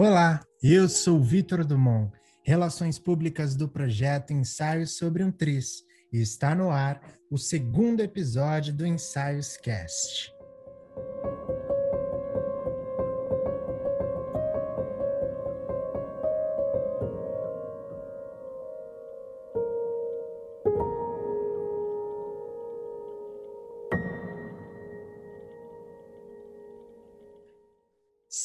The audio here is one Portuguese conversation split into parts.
Olá, eu sou Vitor Dumont, Relações Públicas do projeto Ensaios sobre um Tris, e está no ar o segundo episódio do Ensaios Cast.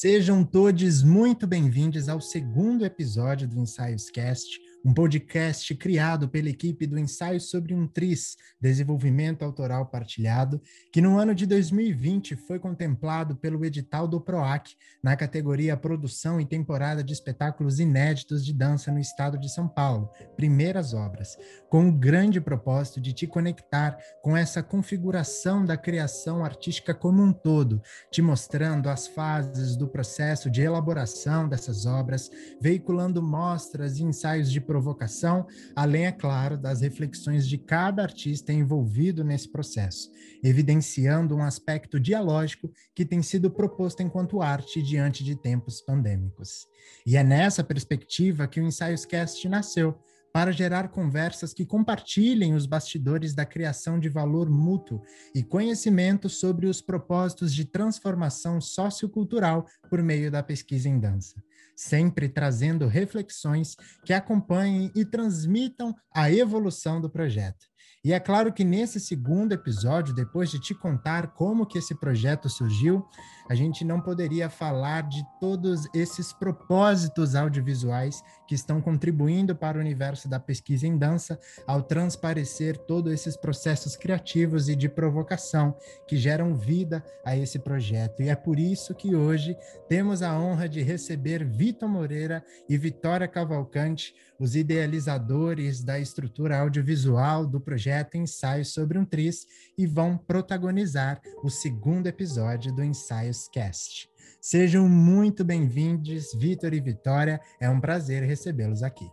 Sejam todos muito bem-vindos ao segundo episódio do Ensaios Cast, um podcast criado pela equipe do Ensaio sobre um Tris, Desenvolvimento Autoral Partilhado, que no ano de 2020 foi contemplado pelo edital do PROAC, na categoria Produção e Temporada de Espetáculos Inéditos de Dança no Estado de São Paulo, Primeiras Obras, com o grande propósito de te conectar com essa configuração da criação artística como um todo, te mostrando as fases do processo de elaboração dessas obras, veiculando mostras e ensaios de provocação, além, é claro, das reflexões de cada artista envolvido nesse processo, evidenciando um aspecto dialógico que tem sido proposto enquanto arte diante de tempos pandêmicos. E é nessa perspectiva que o Ensaios Cast nasceu, para gerar conversas que compartilhem os bastidores da criação de valor mútuo e conhecimento sobre os propósitos de transformação sociocultural por meio da pesquisa em dança sempre trazendo reflexões que acompanhem e transmitam a evolução do projeto. E é claro que nesse segundo episódio, depois de te contar como que esse projeto surgiu, a gente não poderia falar de todos esses propósitos audiovisuais que estão contribuindo para o universo da pesquisa em dança ao transparecer todos esses processos criativos e de provocação que geram vida a esse projeto. E é por isso que hoje temos a honra de receber Vitor Moreira e Vitória Cavalcante, os idealizadores da estrutura audiovisual do projeto Ensaios sobre um Tris e vão protagonizar o segundo episódio do Ensaios Cast. Sejam muito bem-vindos, Vitor e Vitória. É um prazer recebê-los aqui.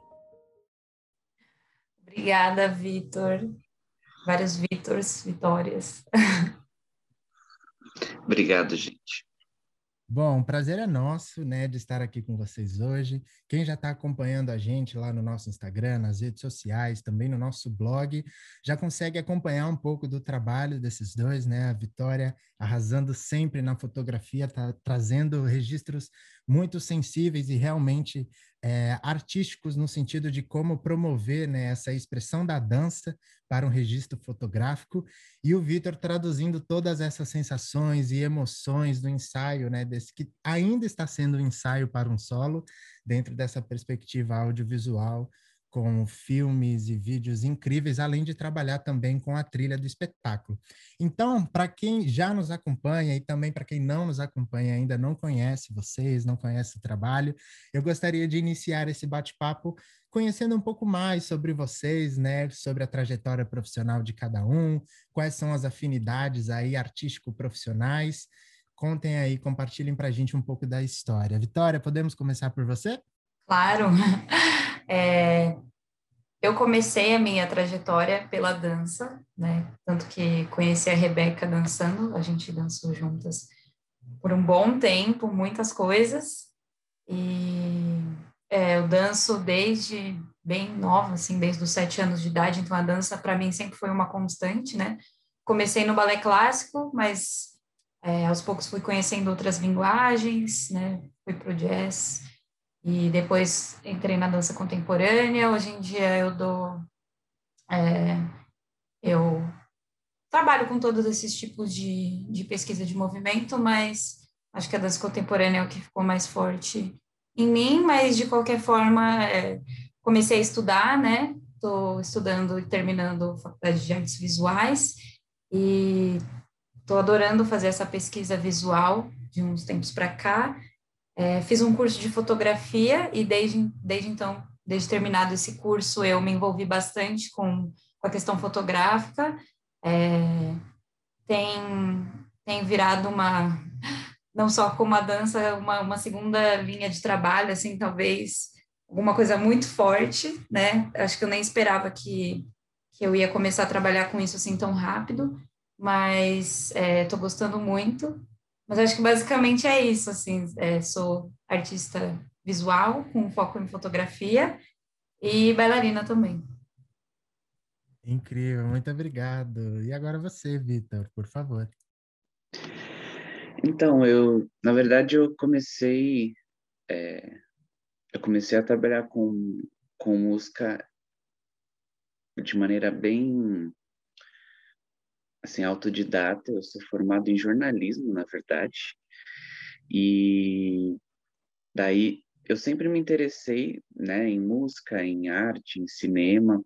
Obrigada, Vitor. Vários Vitors, Vitórias. Obrigado, gente. Bom, prazer é nosso, né, de estar aqui com vocês hoje. Quem já está acompanhando a gente lá no nosso Instagram, nas redes sociais, também no nosso blog, já consegue acompanhar um pouco do trabalho desses dois, né? A Vitória arrasando sempre na fotografia, tá trazendo registros muito sensíveis e realmente é, artísticos no sentido de como promover né, essa expressão da dança para um registro fotográfico. E o Vitor traduzindo todas essas sensações e emoções do ensaio, né, desse que ainda está sendo um ensaio para um solo dentro dessa perspectiva audiovisual com filmes e vídeos incríveis, além de trabalhar também com a trilha do espetáculo. Então, para quem já nos acompanha e também para quem não nos acompanha ainda, não conhece vocês, não conhece o trabalho, eu gostaria de iniciar esse bate-papo conhecendo um pouco mais sobre vocês, né, sobre a trajetória profissional de cada um, quais são as afinidades aí artístico-profissionais. Contem aí, compartilhem para a gente um pouco da história. Vitória, podemos começar por você? Claro. É, eu comecei a minha trajetória pela dança, né? Tanto que conheci a Rebeca dançando, a gente dançou juntas por um bom tempo, muitas coisas. E é, eu danço desde bem nova, assim, desde os sete anos de idade. Então a dança para mim sempre foi uma constante, né? Comecei no balé clássico, mas é, aos poucos fui conhecendo outras linguagens, né? Fui pro jazz e depois entrei na dança contemporânea. Hoje em dia eu dou. É, eu trabalho com todos esses tipos de, de pesquisa de movimento, mas acho que a dança contemporânea é o que ficou mais forte em mim. Mas de qualquer forma, é, comecei a estudar, né? Estou estudando e terminando faculdade de artes visuais e estou adorando fazer essa pesquisa visual de uns tempos para cá. É, fiz um curso de fotografia e desde, desde então, desde terminado esse curso, eu me envolvi bastante com, com a questão fotográfica. É, tem, tem virado uma, não só como a dança, uma, uma segunda linha de trabalho, assim, talvez alguma coisa muito forte, né? Acho que eu nem esperava que, que eu ia começar a trabalhar com isso assim tão rápido, mas estou é, gostando muito. Mas acho que basicamente é isso, assim, é, sou artista visual, com foco em fotografia, e bailarina também. Incrível, muito obrigado. E agora você, Vitor, por favor. Então, eu, na verdade, eu comecei, é, eu comecei a trabalhar com, com música de maneira bem, assim, autodidata. Eu sou formado em jornalismo, na verdade, e daí eu sempre me interessei, né, em música, em arte, em cinema.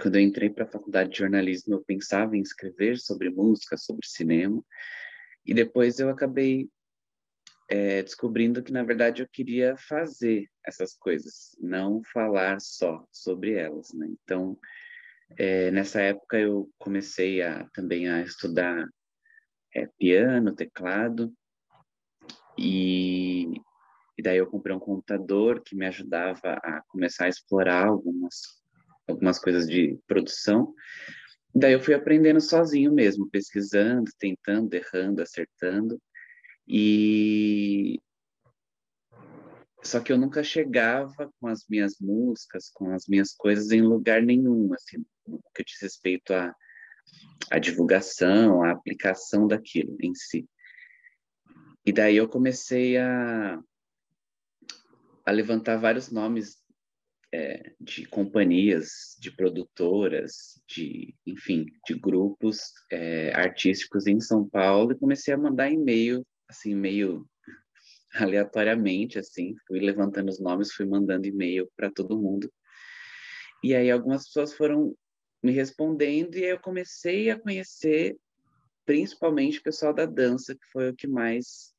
Quando eu entrei para a faculdade de jornalismo, eu pensava em escrever sobre música, sobre cinema. E depois eu acabei é, descobrindo que, na verdade, eu queria fazer essas coisas, não falar só sobre elas, né? Então, é, nessa época eu comecei a, também a estudar é, piano, teclado, e, e daí eu comprei um computador que me ajudava a começar a explorar algumas, algumas coisas de produção, Daí eu fui aprendendo sozinho mesmo, pesquisando, tentando, errando, acertando. E só que eu nunca chegava com as minhas músicas, com as minhas coisas em lugar nenhum, assim, que diz respeito à, à divulgação, à aplicação daquilo em si. E daí eu comecei a, a levantar vários nomes é, de companhias, de produtoras, de, enfim, de grupos é, artísticos em São Paulo e comecei a mandar e-mail, assim, meio aleatoriamente, assim, fui levantando os nomes, fui mandando e-mail para todo mundo. E aí algumas pessoas foram me respondendo e aí eu comecei a conhecer principalmente o pessoal da dança, que foi o que mais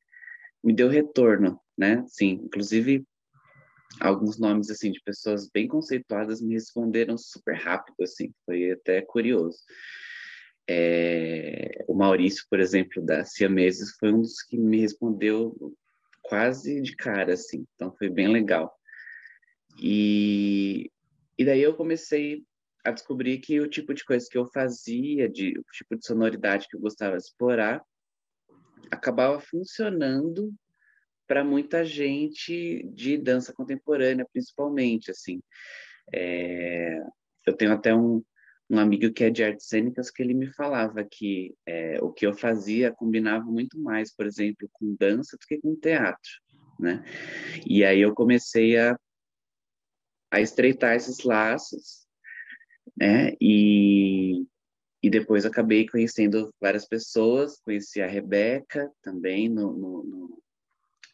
me deu retorno, né? Sim, inclusive alguns nomes assim de pessoas bem conceituadas me responderam super rápido assim foi até curioso é, o Maurício por exemplo da Siameses foi um dos que me respondeu quase de cara assim então foi bem legal e e daí eu comecei a descobrir que o tipo de coisa que eu fazia de o tipo de sonoridade que eu gostava de explorar acabava funcionando para muita gente de dança contemporânea, principalmente, assim. É, eu tenho até um, um amigo que é de artes cênicas que ele me falava que é, o que eu fazia combinava muito mais, por exemplo, com dança do que com teatro, né? E aí eu comecei a, a estreitar esses laços, né? E, e depois acabei conhecendo várias pessoas, conheci a Rebeca também no, no, no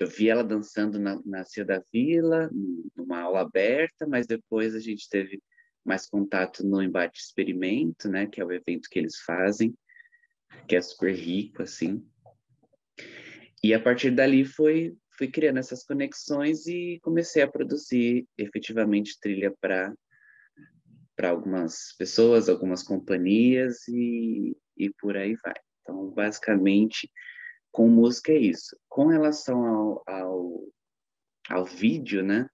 eu vi ela dançando na, na Cia da Vila, numa aula aberta, mas depois a gente teve mais contato no Embate Experimento, né, que é o evento que eles fazem, que é super rico, assim. E a partir dali foi fui criando essas conexões e comecei a produzir efetivamente trilha para para algumas pessoas, algumas companhias e, e por aí vai. Então, basicamente, com música é isso. Com relação ao, ao, ao vídeo, né?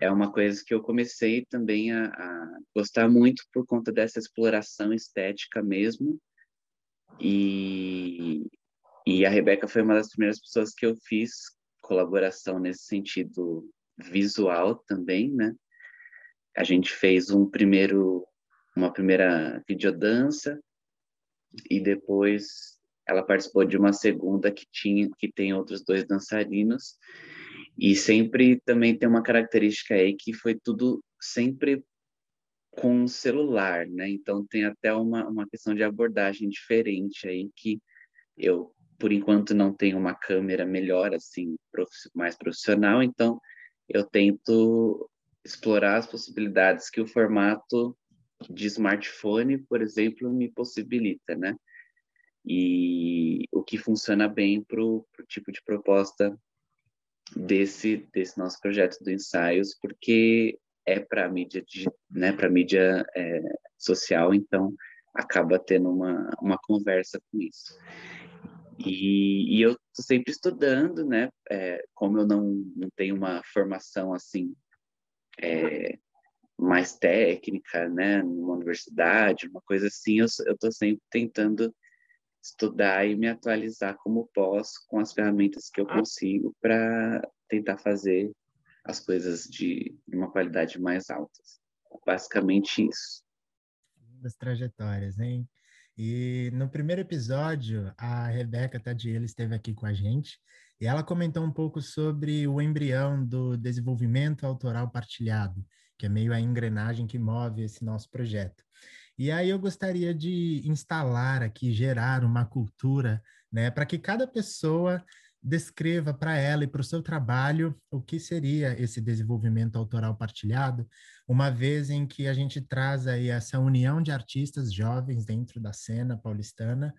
É uma coisa que eu comecei também a, a gostar muito por conta dessa exploração estética mesmo. E, e a Rebeca foi uma das primeiras pessoas que eu fiz colaboração nesse sentido visual também, né? A gente fez um primeiro, uma primeira videodança e depois ela participou de uma segunda que tinha que tem outros dois dançarinos e sempre também tem uma característica aí que foi tudo sempre com celular, né? Então tem até uma, uma questão de abordagem diferente aí que eu por enquanto não tenho uma câmera melhor assim, mais profissional, então eu tento explorar as possibilidades que o formato de smartphone, por exemplo, me possibilita, né? e o que funciona bem para o tipo de proposta desse desse nosso projeto do ensaios porque é para mídia né para mídia é, social então acaba tendo uma uma conversa com isso e, e eu estou sempre estudando né é, como eu não não tenho uma formação assim é, mais técnica né numa universidade uma coisa assim eu estou sempre tentando estudar e me atualizar como posso com as ferramentas que eu consigo para tentar fazer as coisas de, uma qualidade mais alta. Basicamente isso. Das trajetórias, hein? E no primeiro episódio, a Rebeca Tadiela esteve aqui com a gente e ela comentou um pouco sobre o embrião do desenvolvimento autoral partilhado, que é meio a engrenagem que move esse nosso projeto. E aí eu gostaria de instalar aqui, gerar uma cultura, né, para que cada pessoa descreva para ela e para o seu trabalho o que seria esse desenvolvimento autoral partilhado, uma vez em que a gente traz aí essa união de artistas jovens dentro da cena paulistana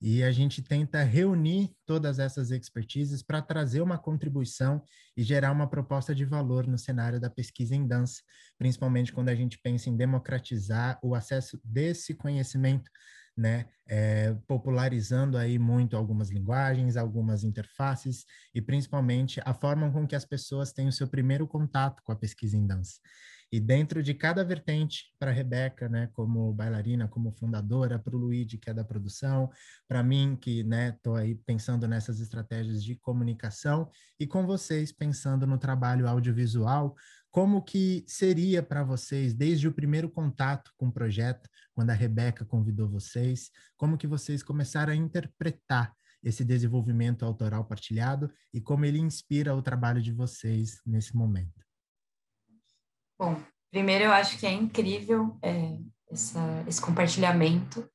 e a gente tenta reunir todas essas expertises para trazer uma contribuição e gerar uma proposta de valor no cenário da pesquisa em dança, principalmente quando a gente pensa em democratizar o acesso desse conhecimento né, é, popularizando aí muito algumas linguagens, algumas interfaces e principalmente a forma com que as pessoas têm o seu primeiro contato com a pesquisa em dança. E dentro de cada vertente, para a Rebeca, né, como bailarina, como fundadora, para o Luigi, que é da produção, para mim, que estou né, aí pensando nessas estratégias de comunicação, e com vocês, pensando no trabalho audiovisual, como que seria para vocês, desde o primeiro contato com o projeto, quando a Rebeca convidou vocês, como que vocês começaram a interpretar esse desenvolvimento autoral partilhado e como ele inspira o trabalho de vocês nesse momento? Bom, primeiro eu acho que é incrível é, essa, esse compartilhamento.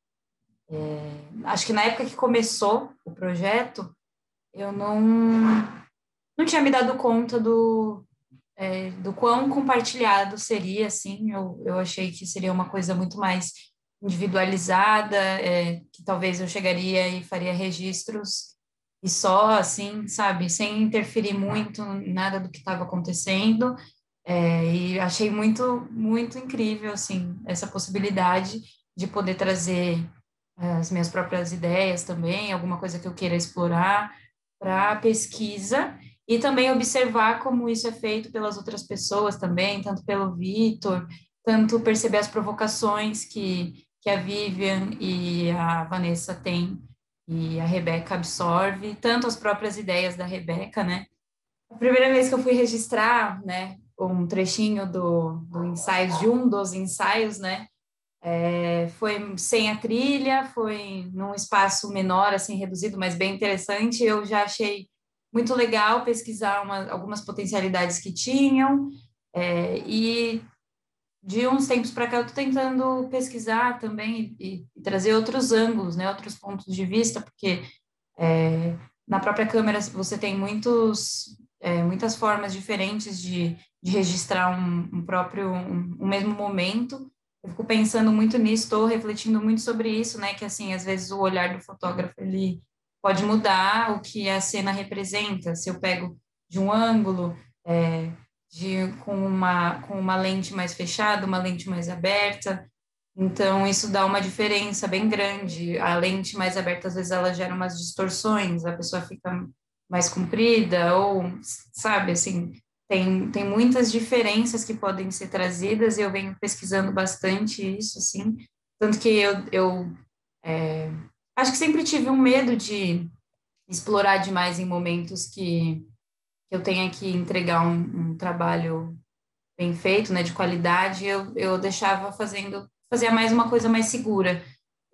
É, acho que na época que começou o projeto, eu não, não tinha me dado conta do, é, do quão compartilhado seria, assim, eu, eu achei que seria uma coisa muito mais individualizada, é, que talvez eu chegaria e faria registros e só, assim, sabe, sem interferir muito nada do que estava acontecendo, é, e achei muito, muito incrível, assim, essa possibilidade de poder trazer é, as minhas próprias ideias também, alguma coisa que eu queira explorar para a pesquisa e também observar como isso é feito pelas outras pessoas também, tanto pelo Vitor, tanto perceber as provocações que, que a Vivian e a Vanessa têm e a Rebeca absorve, tanto as próprias ideias da Rebeca, né? A primeira vez que eu fui registrar, né, um trechinho do, do ensaio, de um dos ensaios, né? É, foi sem a trilha, foi num espaço menor, assim, reduzido, mas bem interessante. Eu já achei muito legal pesquisar uma, algumas potencialidades que tinham, é, e de uns tempos para cá eu estou tentando pesquisar também e, e, trazer outros ângulos, né, outros pontos de vista, porque é, na própria câmera você tem muitos, é, muitas formas diferentes de, de registrar um, um próprio, um, um, mesmo momento. Eu fico pensando muito nisso, estou refletindo muito sobre isso, né? Que assim, às vezes o olhar do fotógrafo ele pode mudar o que a cena representa. Se eu pego de um ângulo, é, de, com, uma, com uma lente mais fechada, uma lente mais aberta, então isso dá uma diferença bem grande. A lente mais aberta, às vezes, ela gera umas distorções, a pessoa fica mais comprida, ou, sabe, assim, tem, tem muitas diferenças que podem ser trazidas e eu venho pesquisando bastante isso, assim, tanto que eu, eu é, acho que sempre tive um medo de explorar demais em momentos que, eu tenha que entregar um, um, trabalho bem feito, né, de qualidade, eu, eu deixava fazendo, fazia mais uma coisa mais segura,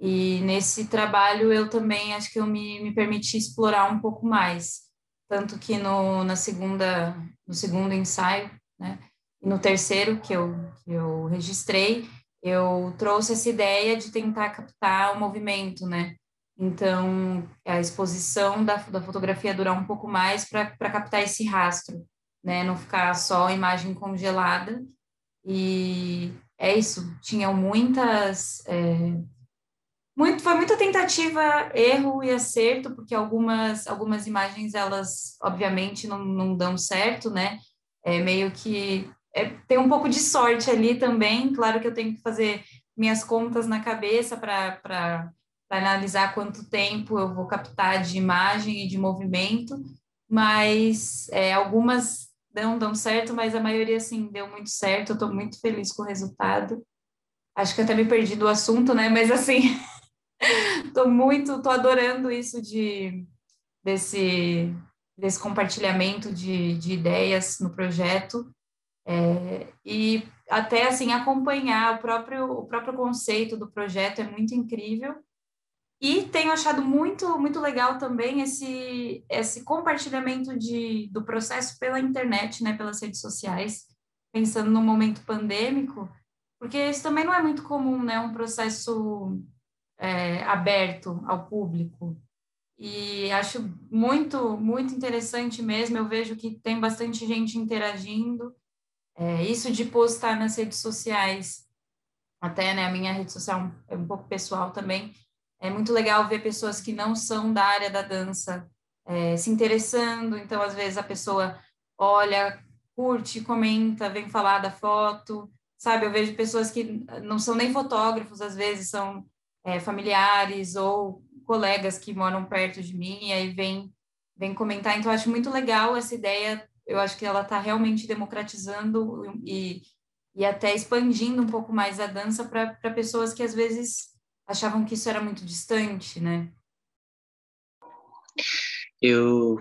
e nesse trabalho eu também acho que eu me, me permiti explorar um pouco mais, tanto que no, na segunda, no segundo ensaio, né, e no terceiro que eu, que eu registrei, eu trouxe essa ideia de tentar captar o movimento, né, então a exposição da, da fotografia durar um pouco mais para captar esse rastro, né, não ficar só imagem congelada, e é isso, tinham muitas... É, muito, foi muita tentativa, erro e acerto, porque algumas, algumas imagens, elas, obviamente, não, não dão certo, né? É meio que... É, tem um pouco de sorte ali também. Claro que eu tenho que fazer minhas contas na cabeça para analisar quanto tempo eu vou captar de imagem e de movimento, mas é, algumas não dão certo, mas a maioria, assim, deu muito certo. Eu estou muito feliz com o resultado. Acho que até me perdi do assunto, né? Mas, assim... tô muito, tô adorando isso de desse desse compartilhamento de, de ideias no projeto. É, e até assim acompanhar o próprio o próprio conceito do projeto é muito incrível. E tenho achado muito muito legal também esse esse compartilhamento de, do processo pela internet né pelas redes sociais pensando no momento pandêmico porque isso também não é muito comum né um processo é, aberto ao público. E acho muito, muito interessante mesmo. Eu vejo que tem bastante gente interagindo. É, isso de postar nas redes sociais, até né, a minha rede social é um pouco pessoal também. É muito legal ver pessoas que não são da área da dança é, se interessando. Então, às vezes, a pessoa olha, curte, comenta, vem falar da foto. Sabe, eu vejo pessoas que não são nem fotógrafos, às vezes são é, familiares ou colegas que moram perto de mim e aí vem, vem comentar. Então, acho muito legal essa ideia. Eu acho que ela está realmente democratizando e, e até expandindo um pouco mais a dança para pessoas que às vezes achavam que isso era muito distante, né? Eu,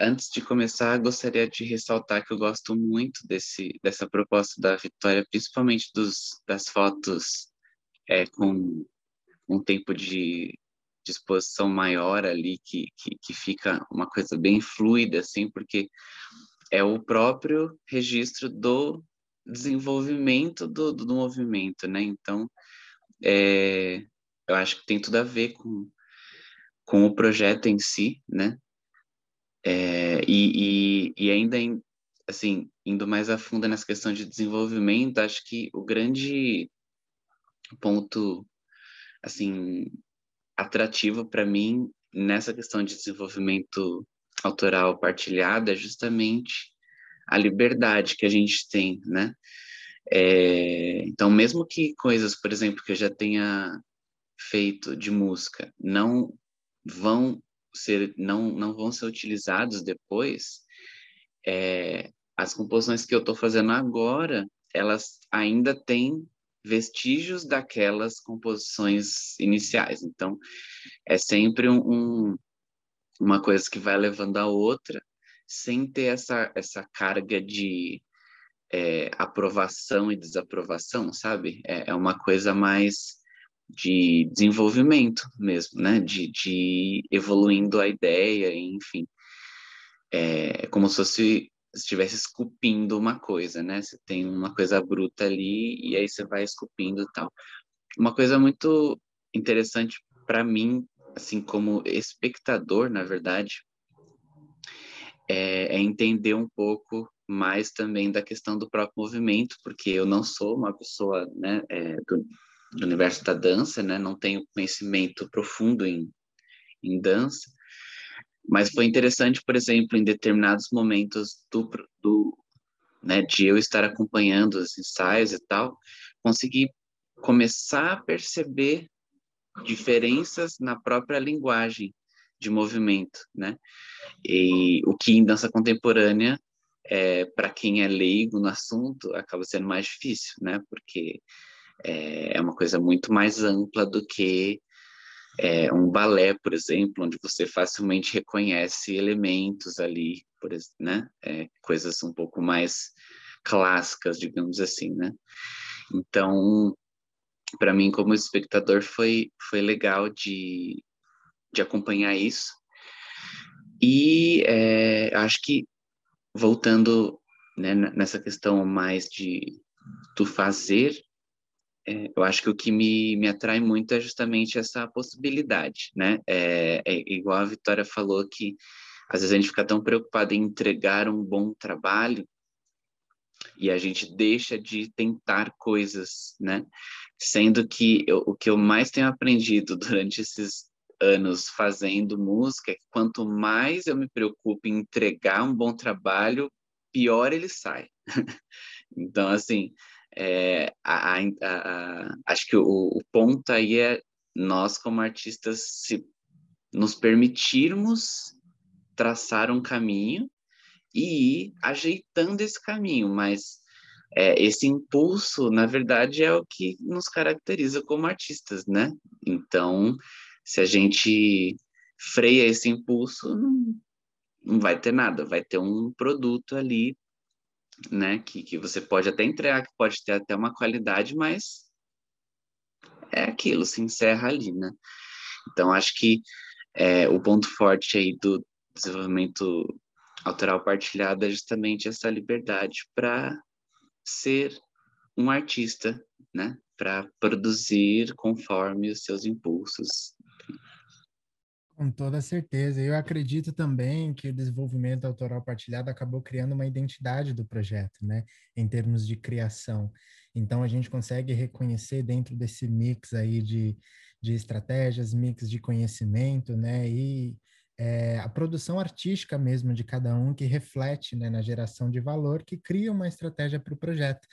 antes de começar, gostaria de ressaltar que eu gosto muito desse, dessa proposta da Vitória, principalmente dos, das fotos é, com um tempo de, disposição maior ali, que, que, que fica uma coisa bem fluida, assim, porque é o próprio registro do desenvolvimento do, do movimento, né? Então, é, eu acho que tem tudo a ver com, com o projeto em si, né? É, e, e, e ainda, assim, indo mais a fundo nessa questão de desenvolvimento, acho que o grande ponto assim atrativo para mim nessa questão de desenvolvimento autoral partilhado é justamente a liberdade que a gente tem, né? É, então, mesmo que coisas, por exemplo, que eu já tenha feito de música não vão ser não não vão ser utilizados depois, é, as composições que eu estou fazendo agora, elas ainda têm vestígios daquelas composições iniciais. Então, é sempre um, um, uma coisa que vai levando a outra, sem ter essa, essa carga de é, aprovação e desaprovação, sabe? É, é, uma coisa mais de desenvolvimento mesmo, né? De, de evoluindo a ideia, enfim. É como se fosse estivesse esculpindo uma coisa, né? Você tem uma coisa bruta ali e aí você vai esculpindo e tal. Uma coisa muito interessante para mim, assim como espectador, na verdade, é, é, entender um pouco mais também da questão do próprio movimento, porque eu não sou uma pessoa, né, é, do, do universo da dança, né? Não tenho conhecimento profundo em, em dança, mas foi interessante, por exemplo, em determinados momentos do, do né, de eu estar acompanhando os ensaios e tal, conseguir começar a perceber diferenças na própria linguagem de movimento, né? E o que em dança contemporânea, é, para quem é leigo no assunto, acaba sendo mais difícil, né? Porque é, é uma coisa muito mais ampla do que é, um balé, por exemplo, onde você facilmente reconhece elementos ali, por, né? É, coisas um pouco mais clássicas, digamos assim, né? Então, para mim, como espectador, foi, foi legal de, de acompanhar isso. E é, acho que, voltando né, nessa questão mais de do fazer, é, eu acho que o que me, me atrai muito é justamente essa possibilidade, né? É, é, igual a Vitória falou que às vezes a gente fica tão preocupado em entregar um bom trabalho e a gente deixa de tentar coisas, né? Sendo que eu, o que eu mais tenho aprendido durante esses anos fazendo música é que quanto mais eu me preocupo em entregar um bom trabalho, pior ele sai. então, assim, é, a, a, a, acho que o, o, ponto aí é nós, como artistas, se nos permitirmos traçar um caminho e ir ajeitando esse caminho, mas é, esse impulso, na verdade, é o que nos caracteriza como artistas, né? Então, se a gente freia esse impulso, não, não vai ter nada, vai ter um produto ali, né? Que, que você pode até entregar, que pode ter até uma qualidade, mas é aquilo, se encerra ali, né? Então, acho que é, o ponto forte aí do desenvolvimento autoral partilhado é justamente essa liberdade para ser um artista, né? Para produzir conforme os seus impulsos. Com toda certeza. Eu acredito também que o desenvolvimento autoral partilhado acabou criando uma identidade do projeto, né? Em termos de criação. Então, a gente consegue reconhecer dentro desse mix aí de, de estratégias, mix de conhecimento, né? E é, a produção artística mesmo de cada um que reflete né, na geração de valor, que cria uma estratégia para o projeto.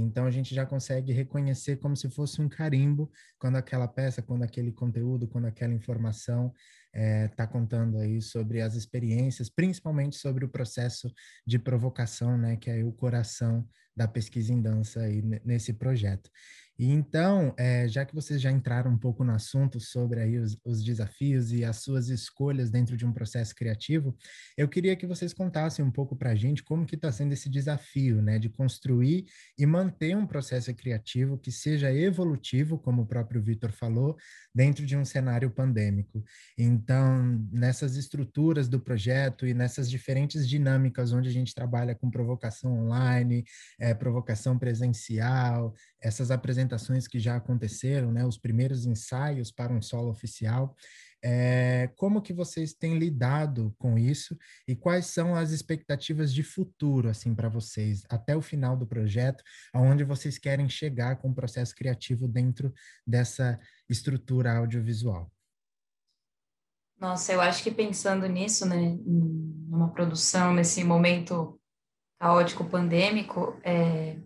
Então a gente já consegue reconhecer como se fosse um carimbo quando aquela peça, quando aquele conteúdo, quando aquela informação está é, tá contando aí sobre as experiências, principalmente sobre o processo de provocação, né, que é o coração da pesquisa em dança aí nesse projeto. E então, é, já que vocês já entraram um pouco no assunto sobre aí os, os, desafios e as suas escolhas dentro de um processo criativo, eu queria que vocês contassem um pouco para a gente como que está sendo esse desafio, né, de construir e manter um processo criativo que seja evolutivo, como o próprio Vitor falou, dentro de um cenário pandêmico. Então, nessas estruturas do projeto e nessas diferentes dinâmicas onde a gente trabalha com provocação online, é, provocação presencial, essas apresentações que já aconteceram, né, os primeiros ensaios para um solo oficial. É, como que vocês têm lidado com isso e quais são as expectativas de futuro assim para vocês até o final do projeto, aonde vocês querem chegar com o processo criativo dentro dessa estrutura audiovisual? Nossa, eu acho que pensando nisso, né, numa produção nesse momento caótico pandêmico, é,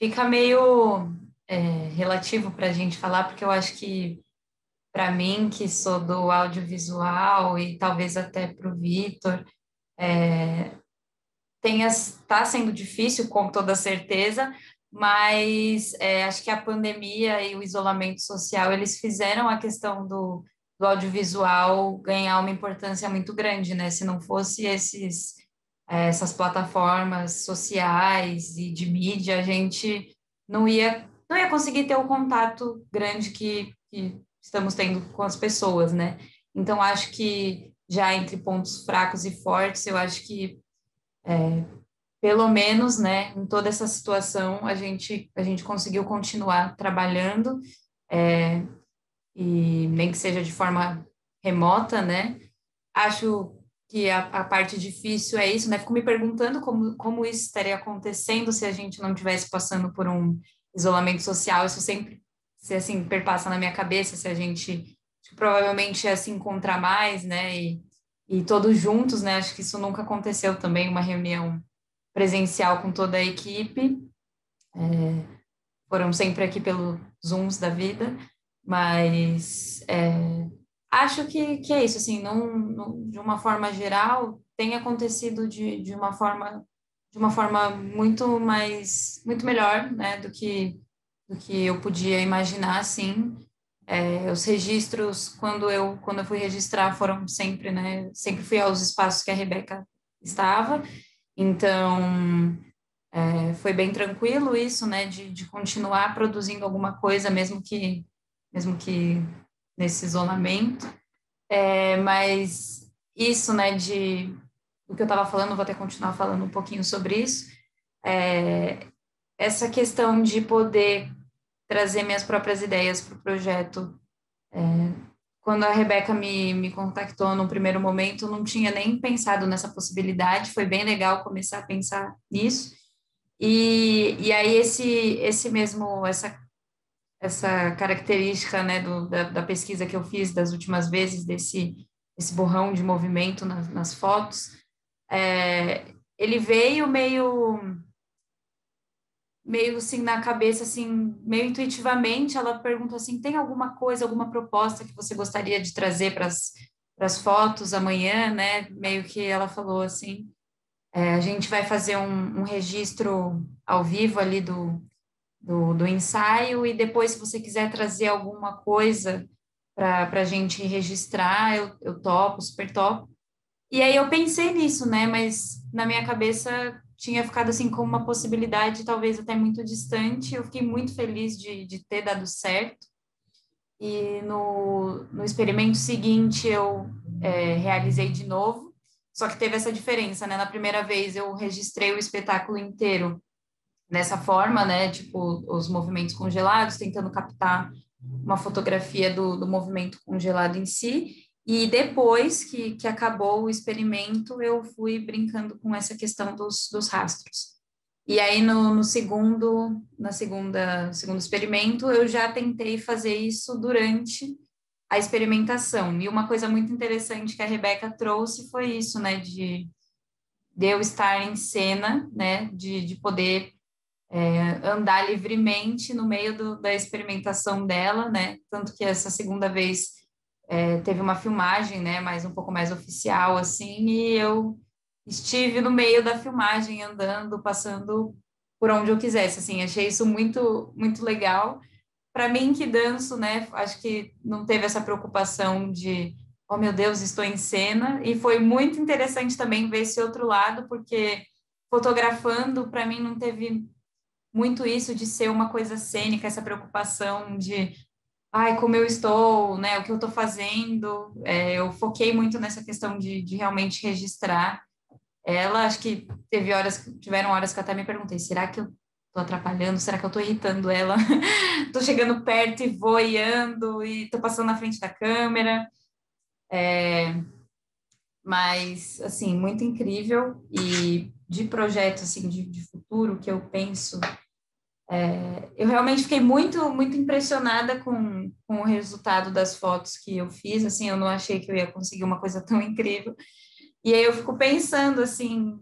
fica meio é, relativo para a gente falar, porque eu acho que, para mim, que sou do audiovisual e talvez até para o Vitor, é, está sendo difícil, com toda certeza, mas é, acho que a pandemia e o isolamento social, eles fizeram a questão do, do audiovisual ganhar uma importância muito grande, né? Se não fosse esses é, essas plataformas sociais e de mídia, a gente não ia, não ia conseguir ter o contato grande que, que estamos tendo com as pessoas, né? Então, acho que já entre pontos fracos e fortes, eu acho que, é, pelo menos, né, em toda essa situação, a gente, a gente conseguiu continuar trabalhando, é, e nem que seja de forma remota, né? Acho que a, a, parte difícil é isso, né? Fico me perguntando como, como isso estaria acontecendo se a gente não estivesse passando por um isolamento social. Isso sempre se assim perpassa na minha cabeça, se a gente provavelmente ia se encontrar mais, né? E, e todos juntos, né? Acho que isso nunca aconteceu também, uma reunião presencial com toda a equipe. É, foram sempre aqui pelo Zooms da vida, mas é, acho que, que é isso, assim, não, de uma forma geral, tem acontecido de, de uma forma de uma forma muito mais muito melhor, né, do que do que eu podia imaginar, assim. É, os registros, quando eu quando eu fui registrar, foram sempre, né, sempre fui aos espaços que a Rebeca estava, então é, foi bem tranquilo isso, né, de, de continuar produzindo alguma coisa, mesmo que mesmo que nesse isolamento. É, mas isso, né, de o que eu estava falando, vou até continuar falando um pouquinho sobre isso. É, essa questão de poder trazer minhas próprias ideias para o projeto. É, quando a Rebeca me, me contactou no primeiro momento, não tinha nem pensado nessa possibilidade, foi bem legal começar a pensar nisso. E, e aí esse, esse mesmo, essa essa característica né, do, da, da, pesquisa que eu fiz das últimas vezes, desse esse borrão de movimento nas fotos, é, ele veio meio meio assim na cabeça assim meio intuitivamente ela perguntou assim tem alguma coisa alguma proposta que você gostaria de trazer para as fotos amanhã né meio que ela falou assim É, a gente vai fazer um, um, registro ao vivo ali do, do, do, ensaio e depois, se você quiser trazer alguma coisa para a gente registrar, eu, eu topo, super topo. E aí eu pensei nisso, né? Mas na minha cabeça tinha ficado assim como uma possibilidade, talvez até muito distante. Eu fiquei muito feliz de, de ter dado certo. E no, no experimento seguinte eu é, realizei de novo, só que teve essa diferença, né? Na primeira vez eu registrei o espetáculo inteiro dessa forma, né? Tipo, os movimentos congelados, tentando captar uma fotografia do, do movimento congelado em si. E depois que, que acabou o experimento, eu fui brincando com essa questão dos, dos rastros. E aí no, no segundo, na segunda, segundo experimento, eu já tentei fazer isso durante a experimentação. E uma coisa muito interessante que a Rebeca trouxe foi isso, né, de, de eu estar em cena, né, de, de poder é, andar livremente no meio do, da experimentação dela, né, tanto que essa segunda vez é, teve uma filmagem, né, mais um pouco mais oficial, assim, e eu estive no meio da filmagem, andando, passando por onde eu quisesse, assim, achei isso muito, muito legal. Para mim que danço, né, acho que não teve essa preocupação de, oh meu Deus, estou em cena, e foi muito interessante também ver esse outro lado, porque fotografando, para mim não teve muito isso de ser uma coisa cênica, essa preocupação de ai, como eu estou, né, o que eu estou fazendo. É, eu foquei muito nessa questão de, de realmente registrar ela. Acho que teve horas, tiveram horas que eu até me perguntei, será que eu estou atrapalhando? Será que eu estou irritando ela? Estou chegando perto e voando e estou passando na frente da câmera. É, mas, assim, muito incrível e de projeto, assim, de, de futuro que eu penso é, eu realmente fiquei muito, muito impressionada com, com o resultado das fotos que eu fiz, assim, eu não achei que eu ia conseguir uma coisa tão incrível. E aí eu fico pensando, assim,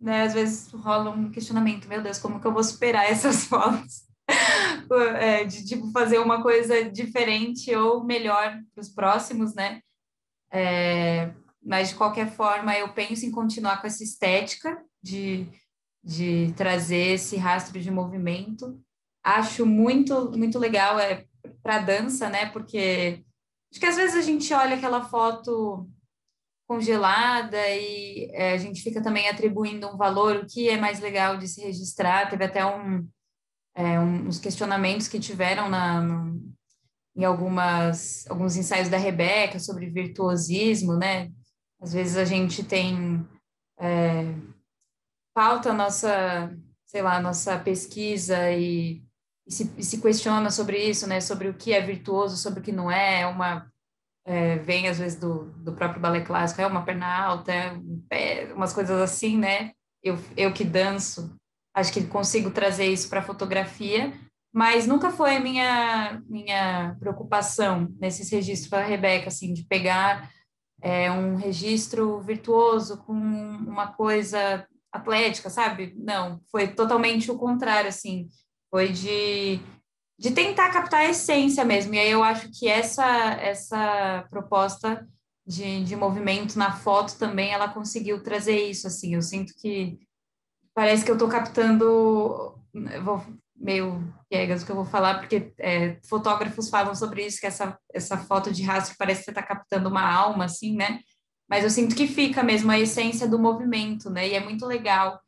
né, às vezes rola um questionamento, meu Deus, como que eu vou superar essas fotos? é, de, tipo, fazer uma coisa diferente ou melhor para os próximos, né? É, mas, de qualquer forma, eu penso em continuar com essa estética de de trazer esse rastro de movimento. Acho muito, muito legal é, para dança, né? Porque acho que às vezes a gente olha aquela foto congelada e é, a gente fica também atribuindo um valor, o que é mais legal de se registrar. Teve até um, é, uns questionamentos que tiveram na, no, em algumas, alguns ensaios da Rebeca sobre virtuosismo, né? Às vezes a gente tem é, pauta a nossa, sei lá, nossa pesquisa e, e, se, e, se, questiona sobre isso, né, sobre o que é virtuoso, sobre o que não é, é uma é, vem às vezes do, do próprio balé clássico, é uma perna alta, é, é, umas coisas assim, né? Eu, eu que danço, acho que consigo trazer isso para a fotografia, mas nunca foi minha minha preocupação nesses registros para a Rebeca, assim, de pegar é, um registro virtuoso com uma coisa atlética, sabe? Não, foi totalmente o contrário, assim, foi de, de tentar captar a essência mesmo. E aí eu acho que essa, essa proposta de, de movimento na foto também, ela conseguiu trazer isso, assim, eu sinto que parece que eu estou captando, vou meio piegas o que eu vou falar, porque é, fotógrafos falam sobre isso, que essa, essa foto de rastro parece que você está captando uma alma, assim, né? Mas eu sinto que fica mesmo a essência do movimento, né? E é muito legal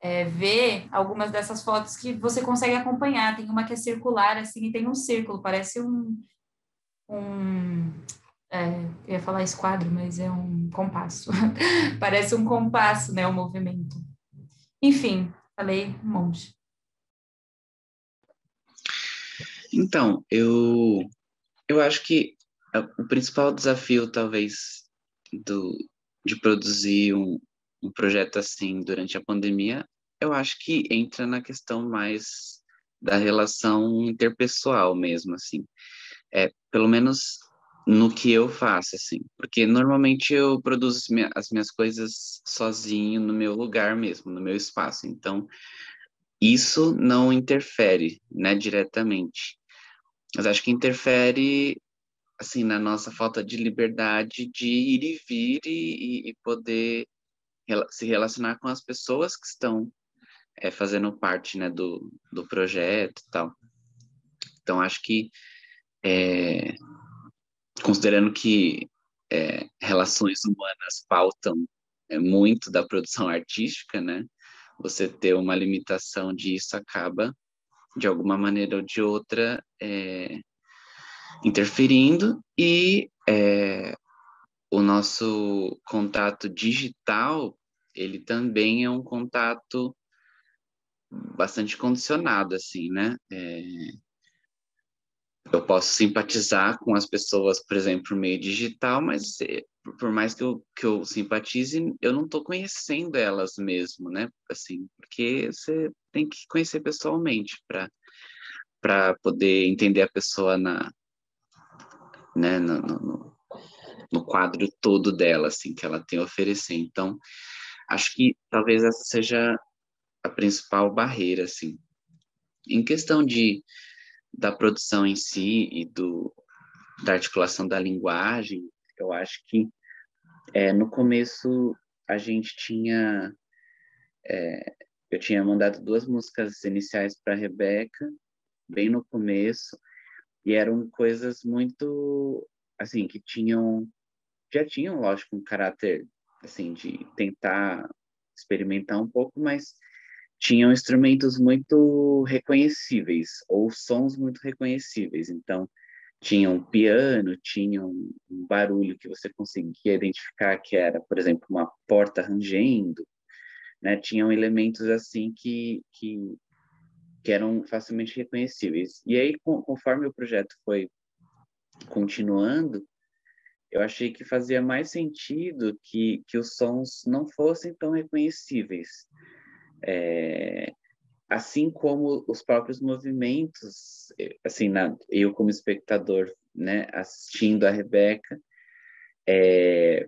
é, ver algumas dessas fotos que você consegue acompanhar. Tem uma que é circular, assim, e tem um círculo, parece um. um é, eu ia falar esquadro, mas é um compasso. parece um compasso, né? O movimento. Enfim, falei um monte. Então, eu, eu acho que o principal desafio, talvez, do, de produzir um, um projeto assim durante a pandemia, eu acho que entra na questão mais da relação interpessoal mesmo, assim. É, pelo menos no que eu faço, assim. Porque normalmente eu produzo as minhas coisas sozinho no meu lugar mesmo, no meu espaço. Então, isso não interfere, né, diretamente. Mas acho que interfere assim, na nossa falta de liberdade de ir e vir e, e poder se relacionar com as pessoas que estão é, fazendo parte né, do, do projeto e tal. Então, acho que, é, considerando que é, relações humanas pautam é, muito da produção artística, né? Você ter uma limitação disso acaba, de alguma maneira ou de outra, é, interferindo e é, o nosso contato digital ele também é um contato bastante condicionado assim né? É, eu posso simpatizar com as pessoas por exemplo no meio digital mas é, por mais que eu, que eu simpatize eu não estou conhecendo elas mesmo né? Assim porque você tem que conhecer pessoalmente para para poder entender a pessoa na né, no, no, no, quadro todo dela, assim, que ela tem a oferecer. Então, acho que talvez essa seja a principal barreira, assim. Em questão de da produção em si e do da articulação da linguagem, eu acho que é, no começo a gente tinha é, eu tinha mandado duas músicas iniciais para Rebeca bem no começo e eram coisas muito, assim, que tinham, já tinham, lógico, um caráter, assim, de tentar experimentar um pouco, mas tinham instrumentos muito reconhecíveis, ou sons muito reconhecíveis. Então, tinha um piano, tinha um, barulho que você conseguia identificar que era, por exemplo, uma porta rangendo, né? Tinham elementos assim que, que que eram facilmente reconhecíveis. E aí, conforme o projeto foi continuando, eu achei que fazia mais sentido que, que os sons não fossem tão reconhecíveis. É, assim como os próprios movimentos, assim, na, eu como espectador, né, assistindo a Rebeca, é,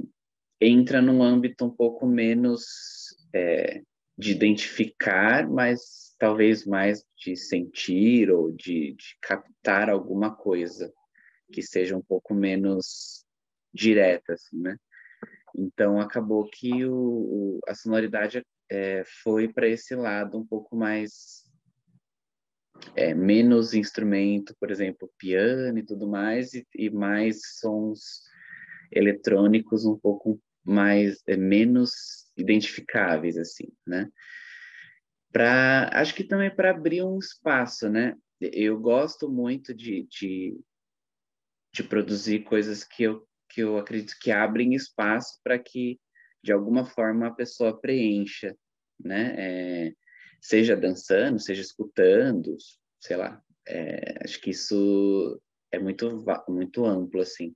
entra num âmbito um pouco menos é, de identificar, mas talvez mais de sentir ou de, de captar alguma coisa que seja um pouco menos direta, assim, né? Então acabou que o, o a sonoridade é, foi para esse lado um pouco mais é, menos instrumento, por exemplo, piano e tudo mais, e, e mais sons eletrônicos um pouco mais é, menos identificáveis assim, né? para acho que também para abrir um espaço, né? Eu gosto muito de, de, de produzir coisas que eu, que eu acredito que abrem espaço para que, de alguma forma, a pessoa preencha, né? É, seja dançando, seja escutando, sei lá. É, acho que isso é muito, muito amplo, assim.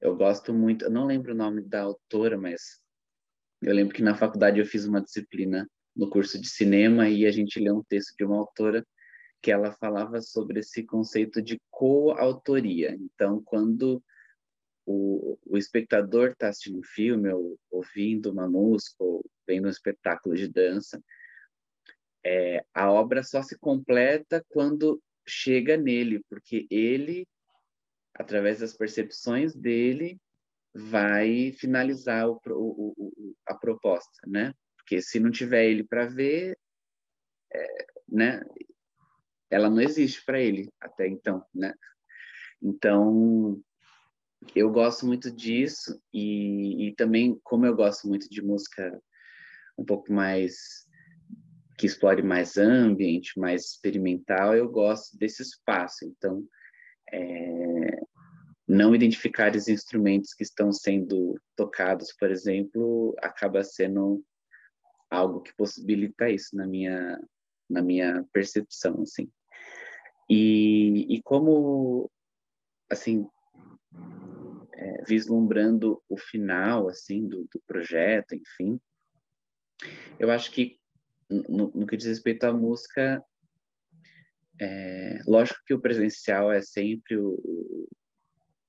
Eu gosto muito, eu não lembro o nome da autora, mas eu lembro que na faculdade eu fiz uma disciplina no curso de cinema e a gente leu um texto de uma autora que ela falava sobre esse conceito de coautoria. Então, quando o, o espectador está assistindo um filme, ou ouvindo uma música, ou vendo um espetáculo de dança, é, a obra só se completa quando chega nele, porque ele, através das percepções dele, vai finalizar o, o, o, a proposta, né? Porque se não tiver ele para ver, é, né, ela não existe para ele até então, né? Então, eu gosto muito disso e, e também, como eu gosto muito de música um pouco mais que explore mais ambiente, mais experimental, eu gosto desse espaço. Então, é, não identificar os instrumentos que estão sendo tocados, por exemplo, acaba sendo algo que possibilita isso na minha na minha percepção assim. E, e como assim é, vislumbrando o final assim do, do, projeto enfim eu acho que no, no que diz respeito à música é, lógico que o presencial é sempre o,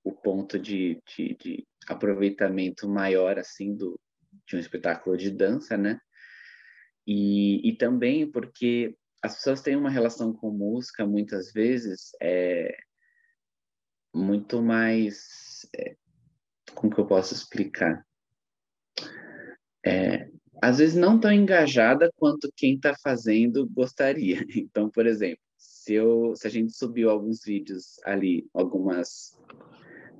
o ponto de, de, de aproveitamento maior assim do de um espetáculo de dança, né? E, e também porque as pessoas têm uma relação com música, muitas vezes, é muito mais. É, como que eu posso explicar? É, às vezes não tão engajada quanto quem está fazendo gostaria. Então, por exemplo, se, eu, se a gente subiu alguns vídeos ali, algumas,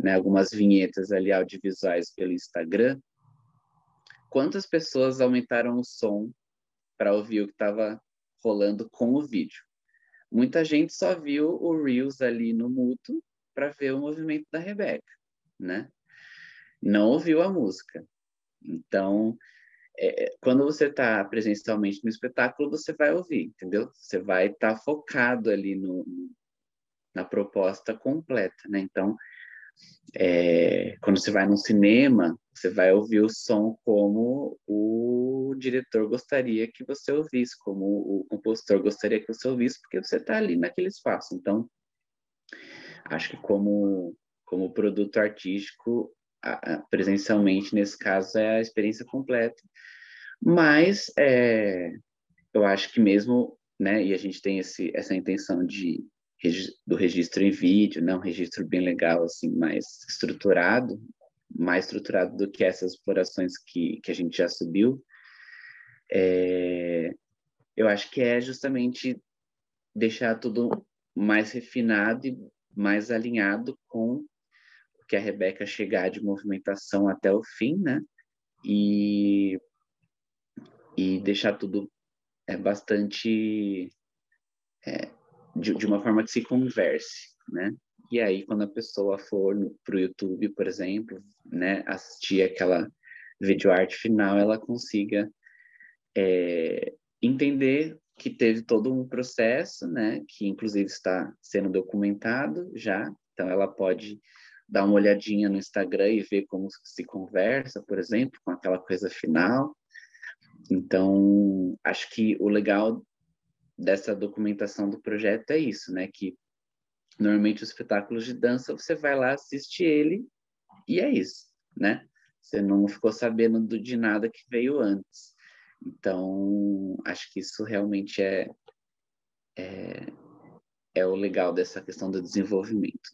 né, algumas vinhetas ali audiovisuais pelo Instagram, quantas pessoas aumentaram o som para ouvir o que estava rolando com o vídeo? Muita gente só viu o Reels ali no muto para ver o movimento da Rebeca, né? Não ouviu a música. Então, é, é, quando você está presencialmente no espetáculo, você vai ouvir, entendeu? Você vai estar tá focado ali no, na proposta completa, né? Então, é, quando você vai no cinema, você vai ouvir o som como o diretor gostaria que você ouvisse, como o compositor gostaria que você ouvisse, porque você está ali naquele espaço. Então, acho que como, como produto artístico, presencialmente, nesse caso, é a experiência completa. Mas é, eu acho que mesmo, né, e a gente tem esse, essa intenção de do registro em vídeo, né, um registro bem legal, assim, mais estruturado, mais estruturado do que essas explorações que, que a gente já subiu, é, eu acho que é justamente deixar tudo mais refinado e mais alinhado com que a Rebeca chegar de movimentação até o fim, né? E, e deixar tudo é, bastante é, de, de uma forma que se converse, né? E aí, quando a pessoa for para o YouTube, por exemplo, né, assistir aquela videoarte final, ela consiga é, entender que teve todo um processo, né, que inclusive está sendo documentado já, então ela pode dar uma olhadinha no Instagram e ver como se conversa, por exemplo, com aquela coisa final. Então, acho que o legal dessa documentação do projeto é isso, né? Que normalmente os espetáculos de dança você vai lá, assiste ele e é isso, né? Você não ficou sabendo do, de nada que veio antes. Então, acho que isso realmente é, é, é o legal dessa questão do desenvolvimento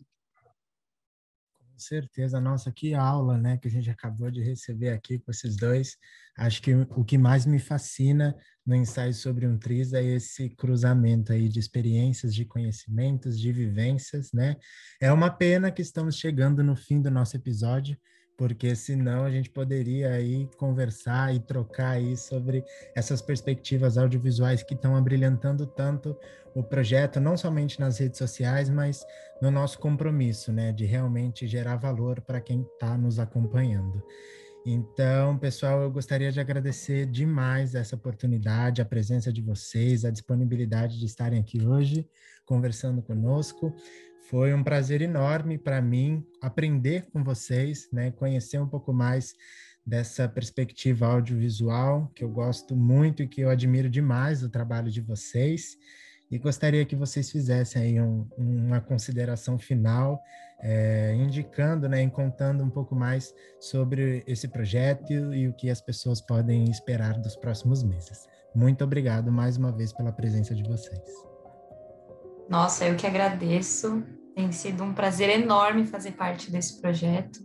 certeza. Nossa, que aula, né, que a gente acabou de receber aqui com esses dois. Acho que o que mais me fascina no ensaio sobre um triz é esse cruzamento aí de experiências, de conhecimentos, de vivências, né? É uma pena que estamos chegando no fim do nosso episódio, porque senão a gente poderia aí conversar e trocar aí sobre essas perspectivas audiovisuais que estão abrilhantando tanto o projeto, não somente nas redes sociais, mas no nosso compromisso, né, de realmente gerar valor para quem está nos acompanhando. Então, pessoal, eu gostaria de agradecer demais essa oportunidade, a presença de vocês, a disponibilidade de estarem aqui hoje conversando conosco. Foi um prazer enorme para mim aprender com vocês, né? Conhecer um pouco mais dessa perspectiva audiovisual, que eu gosto muito e que eu admiro demais o trabalho de vocês. E gostaria que vocês fizessem aí um, uma consideração final, é, indicando, né, e contando um pouco mais sobre esse projeto e, o que as pessoas podem esperar dos próximos meses. Muito obrigado mais uma vez pela presença de vocês. Nossa, eu que agradeço. Tem sido um prazer enorme fazer parte desse projeto.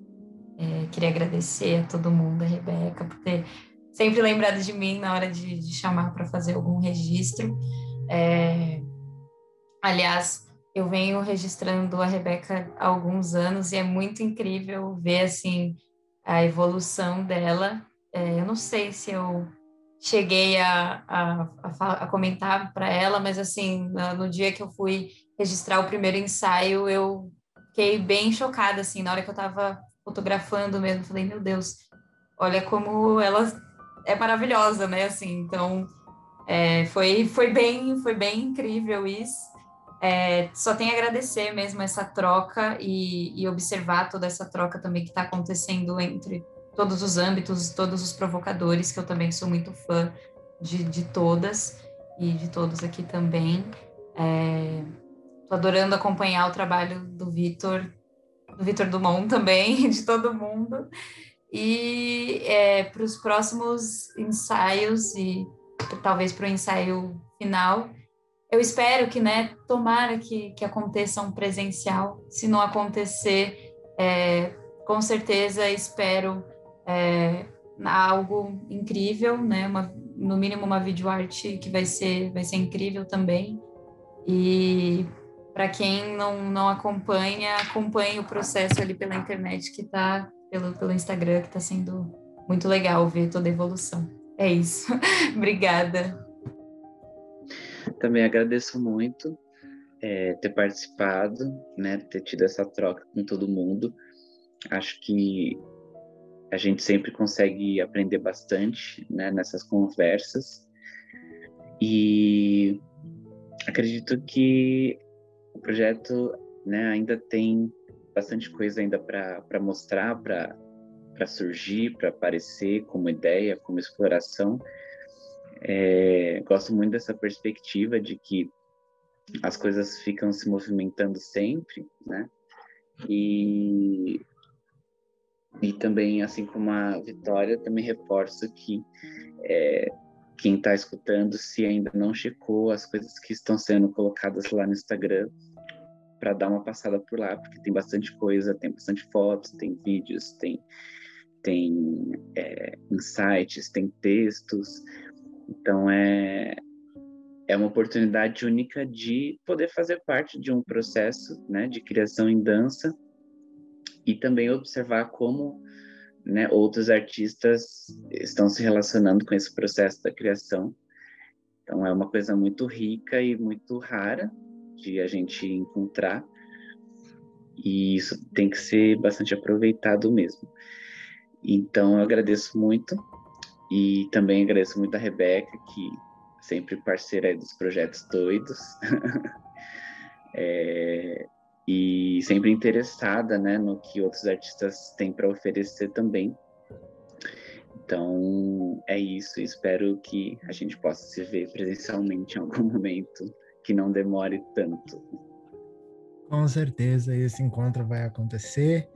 É, queria agradecer a todo mundo, a Rebeca, por ter sempre lembrado de mim na hora de, de chamar para fazer algum registro. É, aliás, eu venho registrando a Rebeca há alguns anos e é muito incrível ver assim a evolução dela. É, eu não sei se eu cheguei a, a, a, a comentar para ela, mas assim, no, no, dia que eu fui registrar o primeiro ensaio, eu fiquei bem chocada, assim, na hora que eu estava fotografando mesmo, falei, meu Deus, olha como ela é maravilhosa, né, assim, então é, foi, foi, bem, foi bem incrível isso, é, só tenho a agradecer mesmo essa troca e, e observar toda essa troca também que está acontecendo entre todos os âmbitos, todos os provocadores, que eu também sou muito fã de, de todas e de todos aqui também. É, tô adorando acompanhar o trabalho do Vitor, do Vitor Dumont também, de todo mundo. E é, para os próximos ensaios e talvez para o ensaio final, eu espero que, né, tomara que, que aconteça um presencial. Se não acontecer, é, com certeza espero é, algo incrível, né? Uma, no mínimo uma videoarte que vai ser, vai ser incrível também. E para quem não, não acompanha, acompanhe o processo ali pela internet que está pelo, pelo Instagram, que está sendo muito legal ver toda a evolução. É isso. Obrigada. Também agradeço muito é, ter participado, né, ter tido essa troca com todo mundo. Acho que a gente sempre consegue aprender bastante né, nessas conversas. E acredito que o projeto né, ainda tem bastante coisa ainda para mostrar, para surgir, para aparecer como ideia, como exploração. É, gosto muito dessa perspectiva de que as coisas ficam se movimentando sempre, né? E, e também, assim como a Vitória, também reforço que é, quem está escutando, se ainda não checou as coisas que estão sendo colocadas lá no Instagram, para dar uma passada por lá, porque tem bastante coisa, tem bastante fotos, tem vídeos, tem, tem é, insights, tem textos. Então é, é uma oportunidade única de poder fazer parte de um processo né, de criação em dança e também observar como né, outros artistas estão se relacionando com esse processo da criação. Então é uma coisa muito rica e muito rara de a gente encontrar e isso tem que ser bastante aproveitado mesmo. Então eu agradeço muito e também agradeço muito a Rebeca que sempre parceira dos projetos doidos. é, e sempre interessada né, no que outros artistas têm para oferecer também. Então é isso, espero que a gente possa se ver presencialmente em algum momento que não demore tanto. Com certeza esse encontro vai acontecer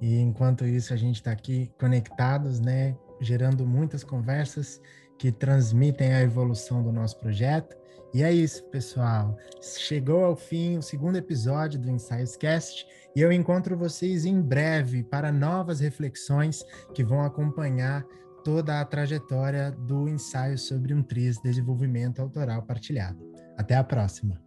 e enquanto isso a gente está aqui conectados, né, gerando muitas conversas que transmitem a evolução do nosso projeto. E é isso, pessoal. Chegou ao fim o segundo episódio do Ensaios Cast e eu encontro vocês em breve para novas reflexões que vão acompanhar toda a trajetória do ensaio sobre um TRIS Desenvolvimento Autoral Partilhado. Até a próxima.